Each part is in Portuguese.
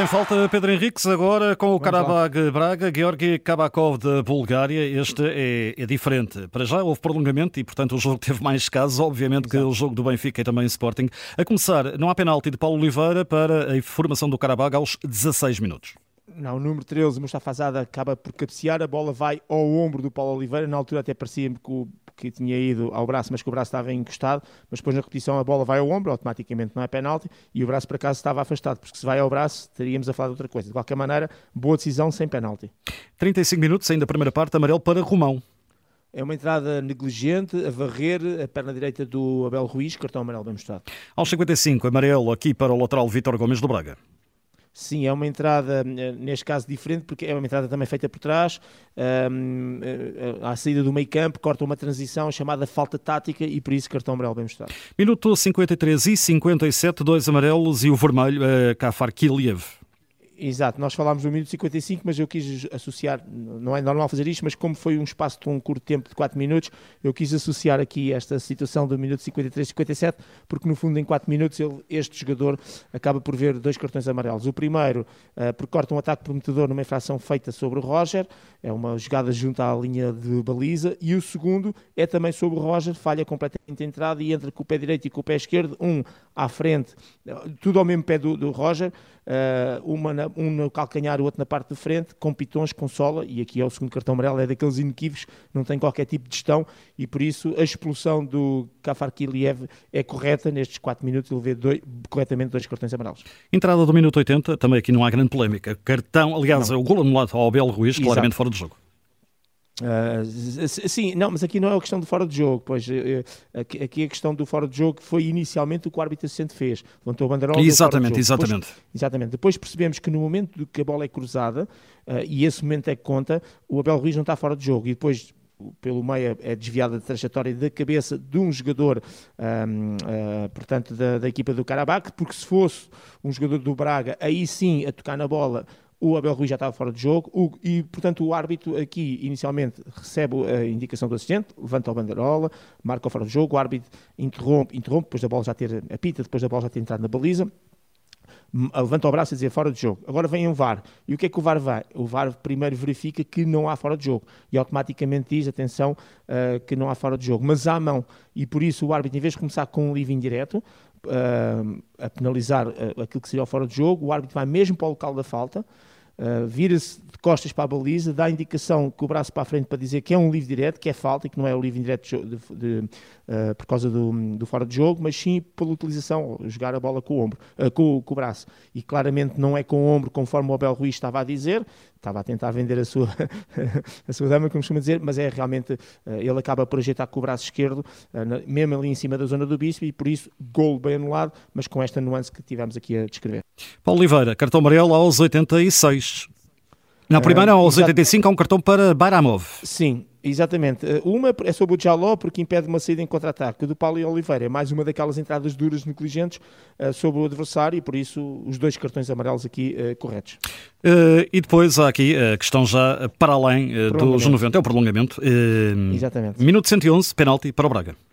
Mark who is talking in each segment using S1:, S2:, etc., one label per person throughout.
S1: sem falta, Pedro Henriques, agora com o Karabag Braga, Georgi Kabakov da Bulgária. Este é, é, diferente. Para já houve prolongamento e, portanto, o jogo teve mais casos. Obviamente Exato. que o jogo do Benfica e também Sporting. A começar, não há penalti de Paulo Oliveira para a formação do Karabag aos 16 minutos.
S2: Não, o número 13, Mustafa Azada, acaba por cabecear, a bola vai ao ombro do Paulo Oliveira. Na altura até parecia que o que tinha ido ao braço, mas que o braço estava encostado, mas depois na repetição a bola vai ao ombro, automaticamente não é penalti, e o braço para casa estava afastado, porque se vai ao braço teríamos a falar de outra coisa. De qualquer maneira, boa decisão sem penalti.
S1: 35 minutos ainda a primeira parte, amarelo para Romão.
S2: É uma entrada negligente, a varrer a perna direita do Abel Ruiz, cartão amarelo bem mostrado.
S1: Aos 55, amarelo aqui para o lateral Vítor Gomes do Braga.
S2: Sim, é uma entrada, eh, neste caso, diferente, porque é uma entrada também feita por trás, um, eh, à saída do meio campo, corta uma transição chamada falta tática e por isso cartão amarelo bem mostrado.
S1: Minuto 53 e 57, dois amarelos e o vermelho, uh, Kafar Kiliev.
S2: Exato, nós falámos do minuto 55, mas eu quis associar, não é normal fazer isto, mas como foi um espaço de um curto tempo de 4 minutos, eu quis associar aqui esta situação do minuto 53 57, porque no fundo em 4 minutos ele, este jogador acaba por ver dois cartões amarelos. O primeiro, uh, porque corta um ataque prometedor numa infração feita sobre o Roger, é uma jogada junto à linha de baliza, e o segundo é também sobre o Roger, falha completamente a entrada e entra com o pé direito e com o pé esquerdo, um à frente, tudo ao mesmo pé do, do Roger, uh, uma na, um no calcanhar, o outro na parte de frente, com pitons, com sola, e aqui é o segundo cartão amarelo, é daqueles inequívocos, não tem qualquer tipo de gestão, e por isso a expulsão do Kafarkiliev é correta, nestes 4 minutos ele vê dois, corretamente dois cartões amarelos.
S1: Entrada do minuto 80, também aqui não há grande polémica, cartão, aliás, não. o gol anulado ao Abel Ruiz, Exato. claramente fora do jogo.
S2: Uh, sim, não, mas aqui não é a questão do fora de jogo, pois uh, aqui, aqui, a questão do fora de jogo foi inicialmente o que o árbitro assistente fez, levantou a banderola.
S1: Exatamente, de exatamente.
S2: Depois, exatamente. Depois percebemos que no momento que a bola é cruzada, uh, e esse momento é que conta, o Abel Ruiz não está fora de jogo, e depois pelo meio é desviada de trajetória da cabeça de um jogador, um, uh, portanto, da, da, equipa do Karabakh, porque se fosse um jogador do Braga, aí sim a tocar na bola, o Abel Ruiz já estava fora de jogo o, e, portanto, o árbitro aqui inicialmente recebe a indicação do assistente, levanta a banderola, marca fora de jogo, o árbitro interrompe, interrompe depois da bola já ter apita, depois da bola já ter entrado na baliza, levanta o braço e dizer fora de jogo. Agora vem o VAR. E o que é que o VAR vai? O VAR primeiro verifica que não há fora de jogo e automaticamente diz, atenção, uh, que não há fora de jogo. Mas há mão. E por isso o árbitro, em vez de começar com um livre indireto, uh, a penalizar uh, aquilo que seria o fora de jogo, o árbitro vai mesmo para o local da falta, Uh, vira-se de costas para a baliza, dá a indicação com o braço para a frente para dizer que é um livre direto, que é falta e que não é o livre direto de, de, de, uh, por causa do, do, fora de jogo, mas sim pela utilização, jogar a bola com o ombro, com, com, o braço. E claramente não é com o ombro, conforme o Abel Ruiz estava a dizer, estava a tentar vender a sua, a sua dama, como costuma dizer, mas é realmente, ele acaba por ajeitar com o braço esquerdo, mesmo ali em cima da zona do bispo, e por isso, gol bem anulado, mas com esta nuance que tivemos aqui a descrever.
S1: Paulo Oliveira, cartão amarelo aos 86. Na primeira, aos 85, há um cartão para Baramov.
S2: Sim, exatamente. Eh, uma é sobre o Jaló, porque impede uma saída em contra-ataque. Do Paulo Oliveira é mais uma daquelas entradas duras, negligentes uh, sobre o adversário e, por isso, os dois cartões amarelos aqui uh, corretos.
S1: Uh, e depois há aqui a questão já para além dos 90, é o prolongamento.
S2: exatamente.
S1: Minuto 111, penalti para o Braga.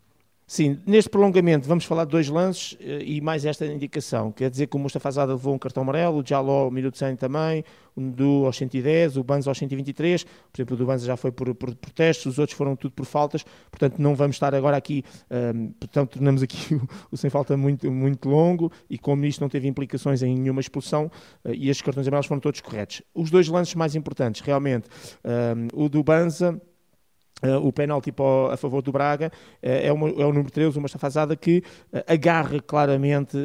S2: Sim, neste prolongamento vamos falar de dois lances eh, e mais esta indicação. Quer dizer que o Mustafa Azada levou um cartão amarelo, o Jaló ao minuto 100 também, o Ndu aos 110, o Banza aos 123. Por exemplo, o do Banza já foi por, por protestos, os outros foram tudo por faltas. Portanto, não vamos estar agora aqui, um, ehm, portanto, tornamos aqui o, o, sem falta muito, muito longo e como isto não teve implicações em nenhuma expulsão uh, e estes cartões amarelos foram todos corretos. Os dois lances mais importantes, realmente, um, ehm, o do Banza Uh, o penalti a favor do Braga uh, é, uma, é, o número 13, uma estafazada que uh, agarra claramente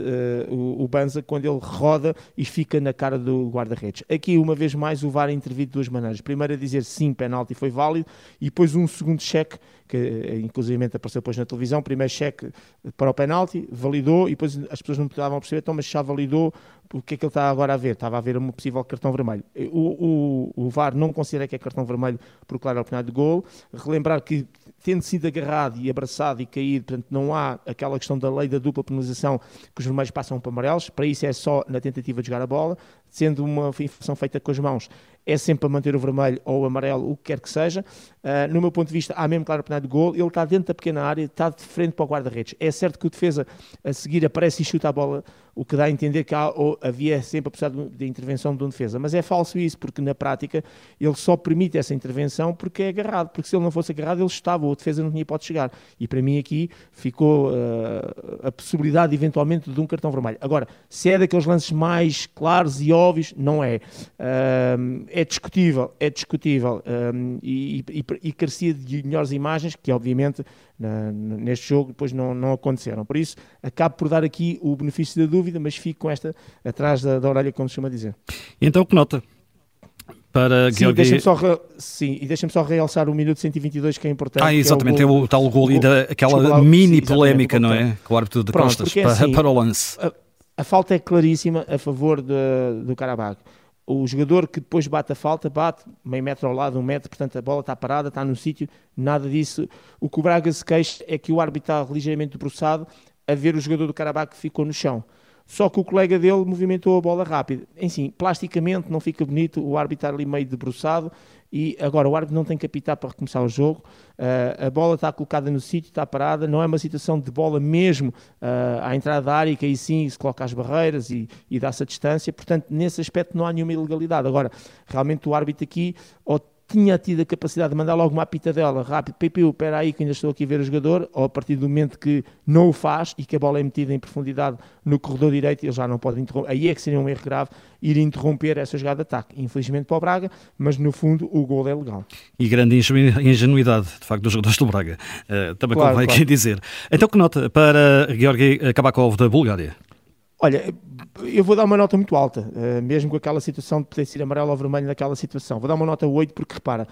S2: o, o, Banza quando ele roda e fica na cara do guarda-redes. Aqui, uma vez mais, o VAR interviu de duas maneiras. Primeiro a dizer sim, penalti foi válido, e depois um segundo cheque, que inclusive apareceu depois na televisão, primeiro cheque para o penalti, validou, e depois as pessoas não estavam a perceber, então, mas já validou, o que é que ele está agora a ver? Estava a ver um possível cartão vermelho. O, o, o VAR não considera que é cartão vermelho por claro oportunidade de gol. Relembrar que, tendo sido agarrado e abraçado e caído, portanto, não há aquela questão da lei da dupla penalização que os vermelhos passam para amarelos. Para isso é só na tentativa de jogar a bola. Sendo uma infração feita com as mãos, é sempre para manter o vermelho ou o amarelo, o que quer que seja. Uh, no meu ponto de vista, há mesmo claro oportunidade de gol. Ele está dentro da pequena área, está de frente para o guarda-redes. É certo que o defesa a seguir aparece e chuta a bola o que dá a entender que há, ou, havia sempre a possibilidade de intervenção de um defesa. Mas é falso isso, porque na prática ele só permite essa intervenção porque é agarrado, porque se ele não fosse agarrado ele estava, ou a defesa não tinha pode chegar. E para mim aqui ficou uh, a possibilidade eventualmente de um cartão vermelho. Agora, se é daqueles lances mais claros e óbvios, não é. Uh, é discutível, é discutível uh, e, e, e carecia de melhores imagens que obviamente na, neste jogo depois não, não aconteceram. Por isso, acabo por dar aqui o benefício da dúvida, mas fico com esta atrás da, da orelha, como se chama dizer.
S1: Então, que nota? Para
S2: sim, deixa só, sim, e deixa-me só realçar o minuto 122 que é importante.
S1: Ah, exatamente, é o, tal gol e aquela mini sim, polémica, não é? Com o árbitro de Pronto, costas para, assim, para, o lance.
S2: A, falta é claríssima a favor de, do Carabag o jogador que depois bate a falta, bate meio metro ao lado, um metro, portanto a bola está parada, está no sítio, nada disso. O que o Braga se queixa é que o árbitro está ligeiramente debruçado a ver o jogador do Carabao que ficou no chão. Só que o colega dele movimentou a bola rápido. Enfim, plasticamente não fica bonito o árbitro ali meio debruçado e agora o árbitro não tem que apitar para recomeçar o jogo. Uh, a bola está colocada no sítio, está parada. Não é uma situação de bola mesmo uh, à entrada da área, que aí sim se coloca as barreiras e, e dá-se a distância. Portanto, nesse aspecto não há nenhuma ilegalidade. Agora, realmente o árbitro aqui ou tinha tido a capacidade de mandar logo uma pitadela rápido, pipiu, espera aí que ainda estou aqui a ver o jogador, ou a partir do momento que não o faz e que a bola é metida em profundidade no corredor direito, ele já não pode interromper. Aí é que seria um erro grave ir interromper essa jogada de ataque. Infelizmente para o Braga, mas no fundo o gol é legal.
S1: E grande ingenuidade, de facto, dos jogadores do Braga. Uh, também claro, convém claro. aqui dizer. Então que nota para Georgi Kabakov da Bulgária?
S2: Olha, eu vou dar uma nota muito alta, uh, mesmo com aquela situação de poder ser amarelo ou vermelho naquela situação. Vou dar uma nota 8 porque, repara,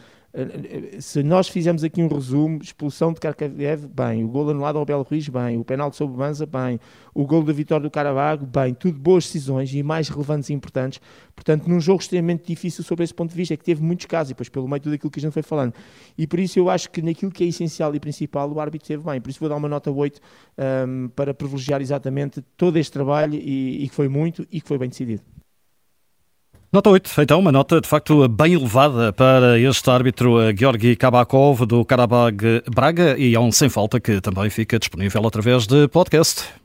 S2: se nós fizermos aqui um resumo, expulsão de Karkaev, bem, o gol anulado ao Belo Ruiz, bem, o penal sobre Banza, bem, o gol da vitória do Caravaggio, bem, tudo boas decisões e mais relevantes e importantes. Portanto, num jogo extremamente difícil sobre esse ponto de vista, é que teve muitos casos, e depois pelo meio tudo aquilo que a gente foi falando. E por isso eu acho que naquilo que é essencial e principal, o árbitro esteve bem. Por isso vou dar uma nota 8 um, para privilegiar exatamente todo este trabalho e, e que foi muito e que foi bem decidido.
S1: Nota 8, então, uma nota de facto bem elevada para este árbitro Georgi Kabakov do Karabag Braga e é um sem falta que também fica disponível através de podcast.